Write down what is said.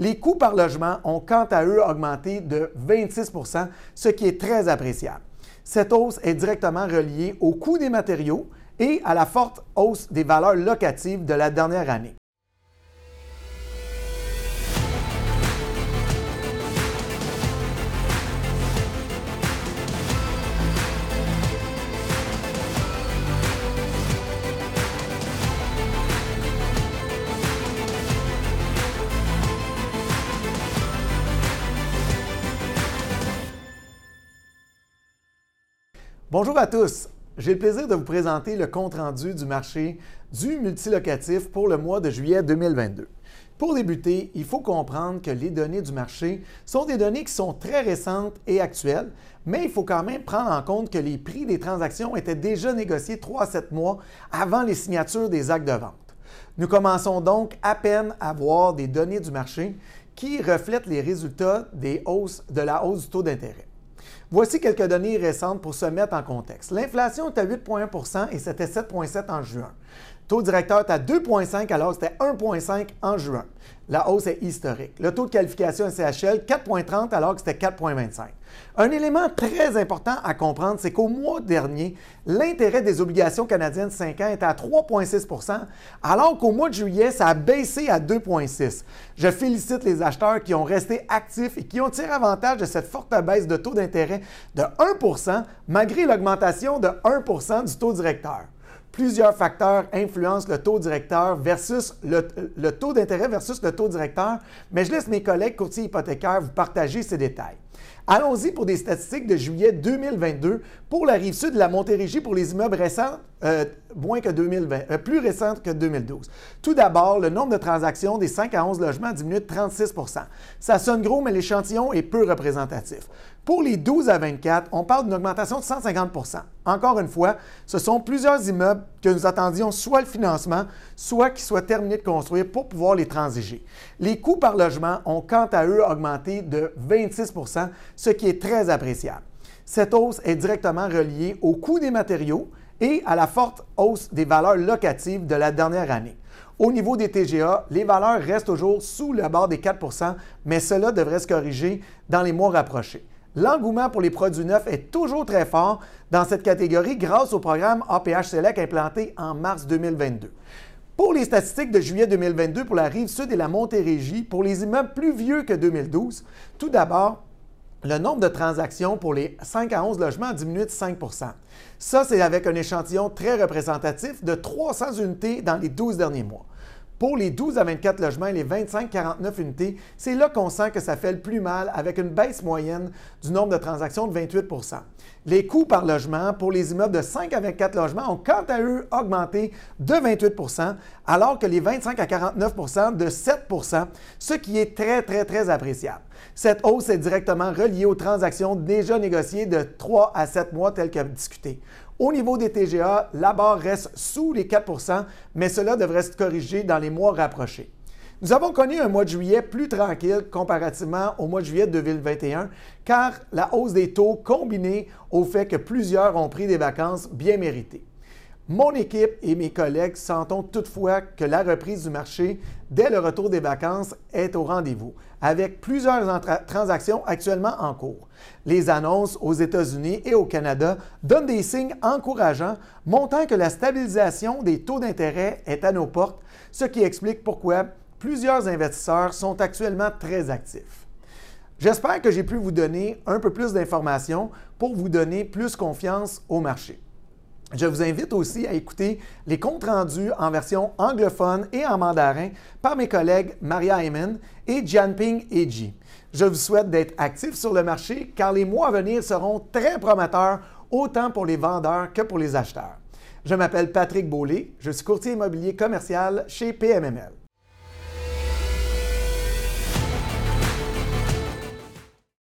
Les coûts par logement ont quant à eux augmenté de 26% ce qui est très appréciable. Cette hausse est directement reliée au coût des matériaux et à la forte hausse des valeurs locatives de la dernière année. Bonjour à tous. J'ai le plaisir de vous présenter le compte-rendu du marché du multilocatif pour le mois de juillet 2022. Pour débuter, il faut comprendre que les données du marché sont des données qui sont très récentes et actuelles, mais il faut quand même prendre en compte que les prix des transactions étaient déjà négociés 3 à 7 mois avant les signatures des actes de vente. Nous commençons donc à peine à voir des données du marché qui reflètent les résultats de la hausse du taux d'intérêt. Voici quelques données récentes pour se mettre en contexte. L'inflation est à 8,1% et c'était 7,7 en juin. Taux directeur est à 2,5 alors que c'était 1,5 en juin. La hausse est historique. Le taux de qualification SCHL, 4,30 alors que c'était 4,25. Un élément très important à comprendre, c'est qu'au mois dernier, l'intérêt des obligations canadiennes 5 ans était à 3,6% alors qu'au mois de juillet, ça a baissé à 2,6 Je félicite les acheteurs qui ont resté actifs et qui ont tiré avantage de cette forte baisse de taux d'intérêt de 1% malgré l'augmentation de 1% du taux directeur plusieurs facteurs influencent le taux directeur versus le, taux d'intérêt versus le taux directeur, mais je laisse mes collègues courtiers hypothécaires vous partager ces détails. Allons-y pour des statistiques de juillet 2022 pour la rive sud de la Montérégie pour les immeubles récents, euh, moins que 2020, euh, plus récents que 2012. Tout d'abord, le nombre de transactions des 5 à 11 logements a diminué de 36% Ça sonne gros, mais l'échantillon est peu représentatif. Pour les 12 à 24, on parle d'une augmentation de 150% Encore une fois, ce sont plusieurs immeubles que nous attendions soit le financement, soit qu'ils soient terminés de construire pour pouvoir les transiger. Les coûts par logement ont quant à eux augmenté de 26 ce qui est très appréciable. Cette hausse est directement reliée au coût des matériaux et à la forte hausse des valeurs locatives de la dernière année. Au niveau des TGA, les valeurs restent toujours sous le bord des 4% mais cela devrait se corriger dans les mois rapprochés. L'engouement pour les produits neufs est toujours très fort dans cette catégorie grâce au programme APH Select implanté en mars 2022. Pour les statistiques de juillet 2022 pour la rive sud et la Montérégie, pour les immeubles plus vieux que 2012, tout d'abord, le nombre de transactions pour les 5 à 11 logements a diminué de 5% Ça, c'est avec un échantillon très représentatif de 300 unités dans les 12 derniers mois. Pour les 12 à 24 logements et les 25-49 unités, c'est là qu'on sent que ça fait le plus mal avec une baisse moyenne du nombre de transactions de 28% Les coûts par logement pour les immeubles de 5 à 24 logements ont quant à eux augmenté de 28% alors que les 25 à 49% de 7% ce qui est très, très, très appréciable. Cette hausse est directement reliée aux transactions déjà négociées de 3 à 7 mois telles que discutées. Au niveau des TGA, la barre reste sous les 4% mais cela devrait se corriger dans les mois rapprochés. Nous avons connu un mois de juillet plus tranquille comparativement au mois de juillet 2021, car la hausse des taux combinée au fait que plusieurs ont pris des vacances bien méritées. Mon équipe et mes collègues sentons toutefois que la reprise du marché dès le retour des vacances est au rendez-vous, avec plusieurs transactions actuellement en cours. Les annonces aux États-Unis et au Canada donnent des signes encourageants, montrant que la stabilisation des taux d'intérêt est à nos portes, ce qui explique pourquoi plusieurs investisseurs sont actuellement très actifs. J'espère que j'ai pu vous donner un peu plus d'informations pour vous donner plus confiance au marché. Je vous invite aussi à écouter les comptes rendus en version anglophone et en mandarin par mes collègues Maria Heyman et Jianping Eji. Je vous souhaite d'être actifs sur le marché car les mois à venir seront très prometteurs autant pour les vendeurs que pour les acheteurs. Je m'appelle Patrick Beaulé, je suis courtier immobilier commercial chez PMML.